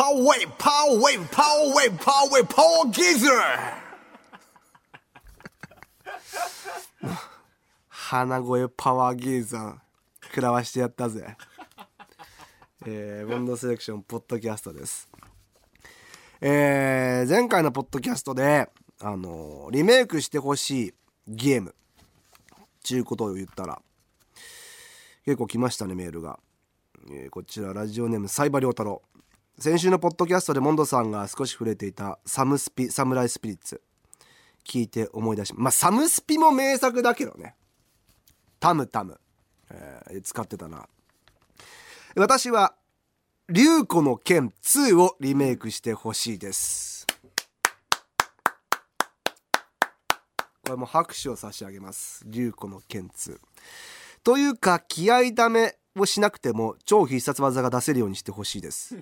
パワーウェイパワーウェイパワーウェイパワーウェイパワーゲイズー鼻声パワーゲイザー食らわしてやったぜ。えー、ボンドセレクションポッドキャストです。えー、前回のポッドキャストであのーリメイクしてほしいゲーム。ちゅうことを言ったら結構来ましたねメールが、えーこちらラジオネームサイバリョウタロウ。先週のポッドキャストでモンドさんが少し触れていたサムスピサムライスピリッツ聞いて思い出しまあサムスピも名作だけどね。タムタム、えー使ってたな。私は竜子の剣2をリメイクしてほしいです。これも拍手を差し上げます。竜子の剣2というか気合ダメをしなくても超必殺技が出せるようにしてほしいです。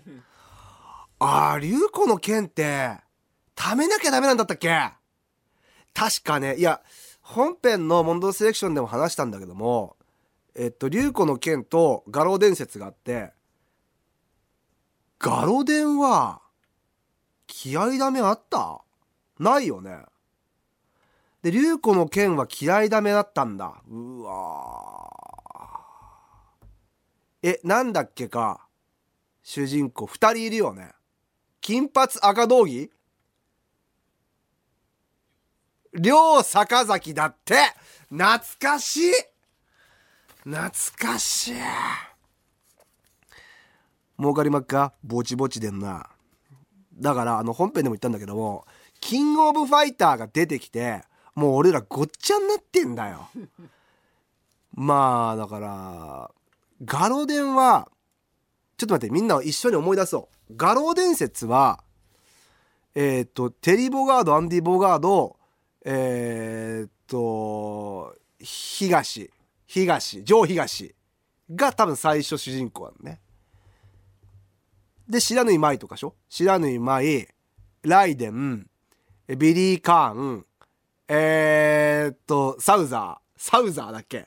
あー竜子の剣って貯めなきゃダメなんだったっけ？確かね。いや本編のモンドセレクションでも話したんだけどもえっと竜子の剣と画廊伝説があって画廊伝は気合ダメあった？ないよね。で竜子の剣は気合ダメだったんだ。うわえなんだっけか？主人公2人いるよね。金髪赤道着？両坂崎だって。懐かしい。懐かしい。儲かりまっか？ぼちぼちでんな。だからあの本編でも言ったんだけどもキングオブファイターが出てきてもう俺らごっちゃになってんだよ。まあだからガロ伝はちょっと待ってみんな一緒に思い出そう。画廊伝説はえっ、とテリー・ボガードアンディ・ボガードえっ、と東東ジョー東が多分最初主人公なのね。で知らぬい舞とかしょ？知らぬい舞ライデンビリー・カーンえー、っとサウザーサウザーだっけ？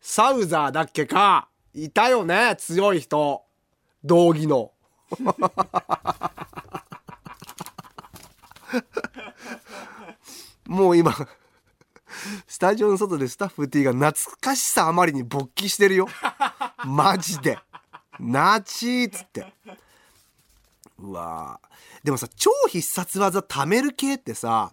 サウザーだっけか？いたよね強い人。道着の。もう今スタジオの外でスタッフ T が懐かしさあまりに勃起してるよ。マジで。ナチーっつって。うわでもさ超必殺技貯める系ってさ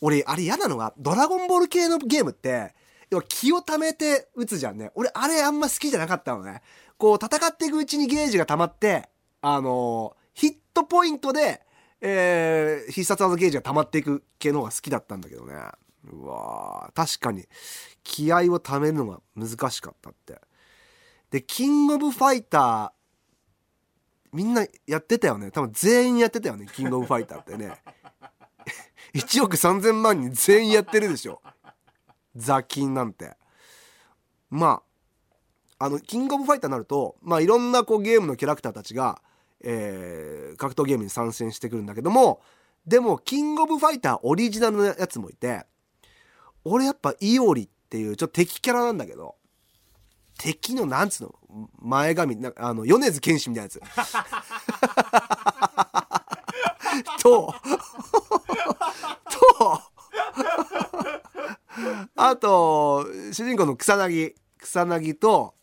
俺あれ嫌なのがドラゴンボール系のゲームって要は気を貯めて打つじゃんね。俺あれあんま好きじゃなかったのね。こう戦っていくうちにゲージが溜まってあのーヒットポイントで、えー必殺技ゲージが溜まっていく系の方が好きだったんだけどね。うわ確かに。気合を貯めるのが難しかったって。でキングオブファイターみんなやってたよね。多分全員やってたよねキングオブファイターってね。1億3000万人全員やってるでしょ。ザキンなんて。まああのキングオブファイターになるとまあいろんなこうゲームのキャラクターたちが、えー格闘ゲームに参戦してくるんだけどもでもキングオブファイターオリジナルのやつもいて俺やっぱイオリっていうちょっと敵キャラなんだけど敵のなんつうの前髪なあの米津玄師みたいなやつ。ととあと主人公の草薙草薙と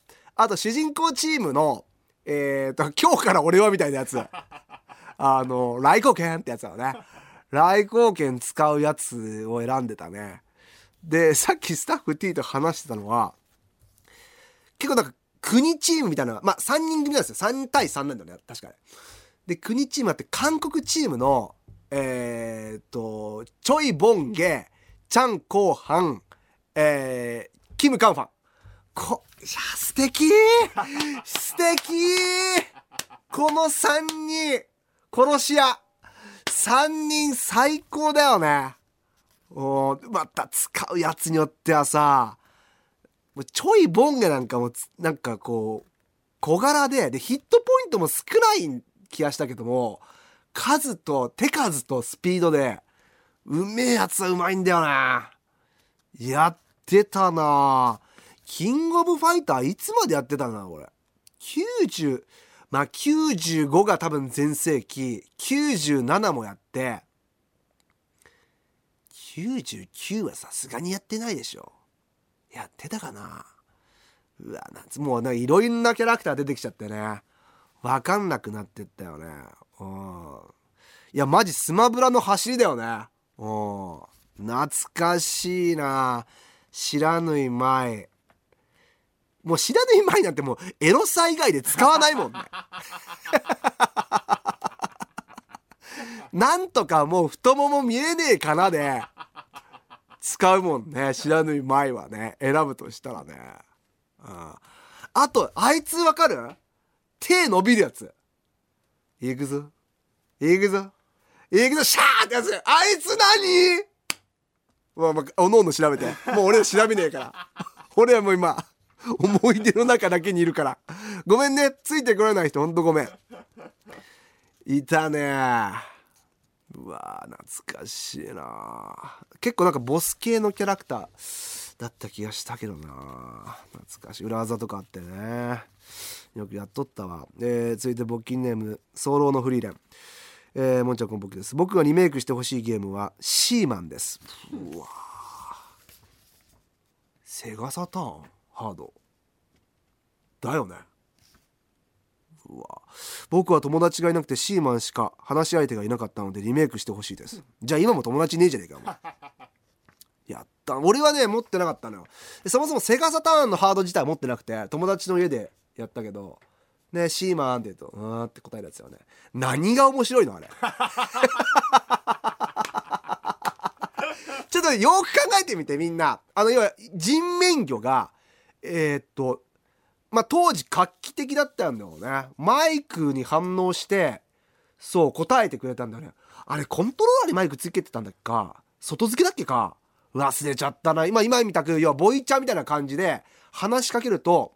あと主人公チームのえー、と今日から俺はみたいなやつ。あの来光剣ってやつだよね。来光剣使うやつを選んでたね。でさっきスタッフ T と話してたのは結構なんか国チームみたいなまあ3人組なんですよ。3対3なんだよね確かにで国チームあって韓国チームのえー、っとチョイ・ボンゲチャン・コーハンえー、キム・カンファン。こいや素敵。素敵。この3人。殺し屋。3人最高だよね。おまた使うやつによってはさ。もうちょいボンゲなんかもなんかこう小柄ででヒットポイントも少ない気がしたけども数と手数とスピードでうめえやつはうまいんだよな。やってたな。キングオブファイターいつまでやってたな俺90まあ95が多分全盛期97もやって。99はさすがにやってないでしょ。やってたかな。うわなんつもういろんなキャラクター出てきちゃってね。分かんなくなってったよね。うん。いやマジスマブラの走りだよね。うん。懐かしいな。知らぬい前もう知らぬい前なんてもうエロさ以外で使わないもんね。なんとかもう太もも見えねえかなで。使うもんね。知らぬい前はね。選ぶとしたらね、うん、あとあいつわかる？手伸びるやつ。いくぞ。いくぞ。いくぞ。シャーってやつ。あいつ何？まあまあおのおの調べて。もう俺は調べねえから。俺はもう今。思い出の中だけにいるから。ごめんね。ついてこれない人ほんとごめん。いたね。うわ懐かしいな結構なんかボス系のキャラクターだった気がしたけどな懐かしい。裏技とかあってね。よくやっとったわ、えー、続いて募金ネーム早漏のフリーレン。えー、もんちゃんこんぼきです。僕がリメイクしてほしいゲームはシーマンです。うわセガサターン？ハード。だよね。うわ。僕は友達がいなくてシーマンしか話し相手がいなかったのでリメイクしてほしいです。じゃあ今も友達ねえじゃねえかお前。やった。俺はね持ってなかったのよ。そもそもセガサターンのハード自体持ってなくて友達の家でやったけどねシーマンって言うと「うん」って答えるやつよね。何が面白いのあれ。ちょっとよく考えてみてみんな。あの要は人面魚がえー、っとまあ当時画期的だったんだよね。マイクに反応してそう答えてくれたんだよね。あれコントローラーにマイクつけてたんだっけか？外付けだっけか？忘れちゃったな。今今みたく要はボイチャーみたいな感じで話しかけると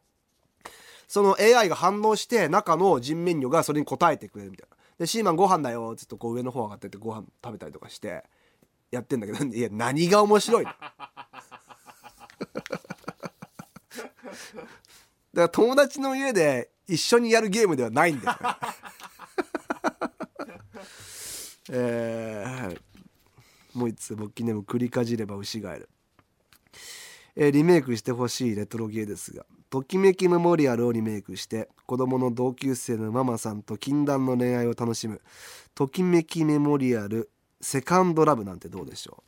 その AI が反応して中の人面魚がそれに答えてくれるみたいな。でシーマンご飯だよっつってこう上の方上がってってご飯食べたりとかしてやってんだけどいや何が面白いの？だから友達の家で一緒にやるゲームではないんだよ、えー、もう一つ勃起ネーム繰りかじれば牛ガエル、えー、リメイクしてほしいレトロゲーですがときめきメモリアルをリメイクして子供の同級生のママさんと禁断の恋愛を楽しむときめきメモリアルセカンドラブなんてどうでしょ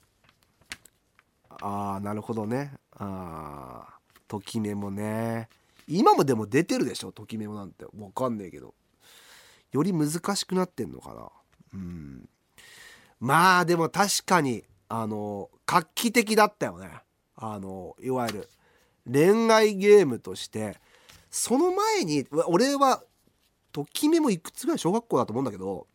う？あーなるほどね。ああときメモね。今もでも出てるでしょ？ときメモなんて。わかんねえけど。より難しくなってんのかな。うん。まあでも確かにあの画期的だったよね。あのいわゆる恋愛ゲームとしてその前に俺はときめもいくつぐらい？小学校だと思うんだけど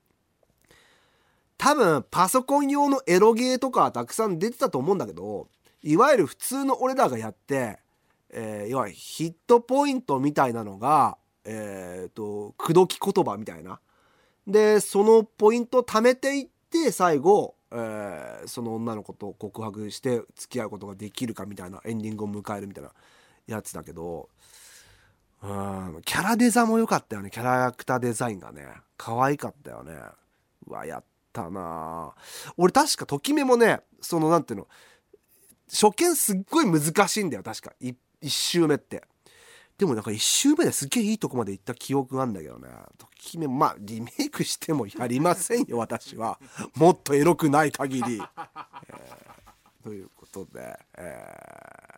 多分パソコン用のエロゲーとかたくさん出てたと思うんだけどいわゆる普通の俺らがやって、えー、要はヒットポイントみたいなのがえっ、ー、と口説き言葉みたいな。でそのポイントを貯めていって最後、えー、その女の子と告白して付き合うことができるかみたいなエンディングを迎えるみたいなやつだけどうんキャラデザも良かったよね。キャラクターデザインがね。可愛かったよね。うわやったな。俺確かときめもねその何ていうの初見すっごい難しいんだよ確か。1, 1周目ってでもなんか1周目ですげえいいとこまで行った記憶があるんだけどねときめまあリメイクしてもやりませんよ私はもっとエロくない限り、えー、ということで、えー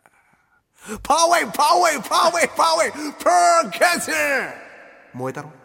パワーウェイパワーウェイパワーウェイパワーウェイパーキャッチ燃えたろ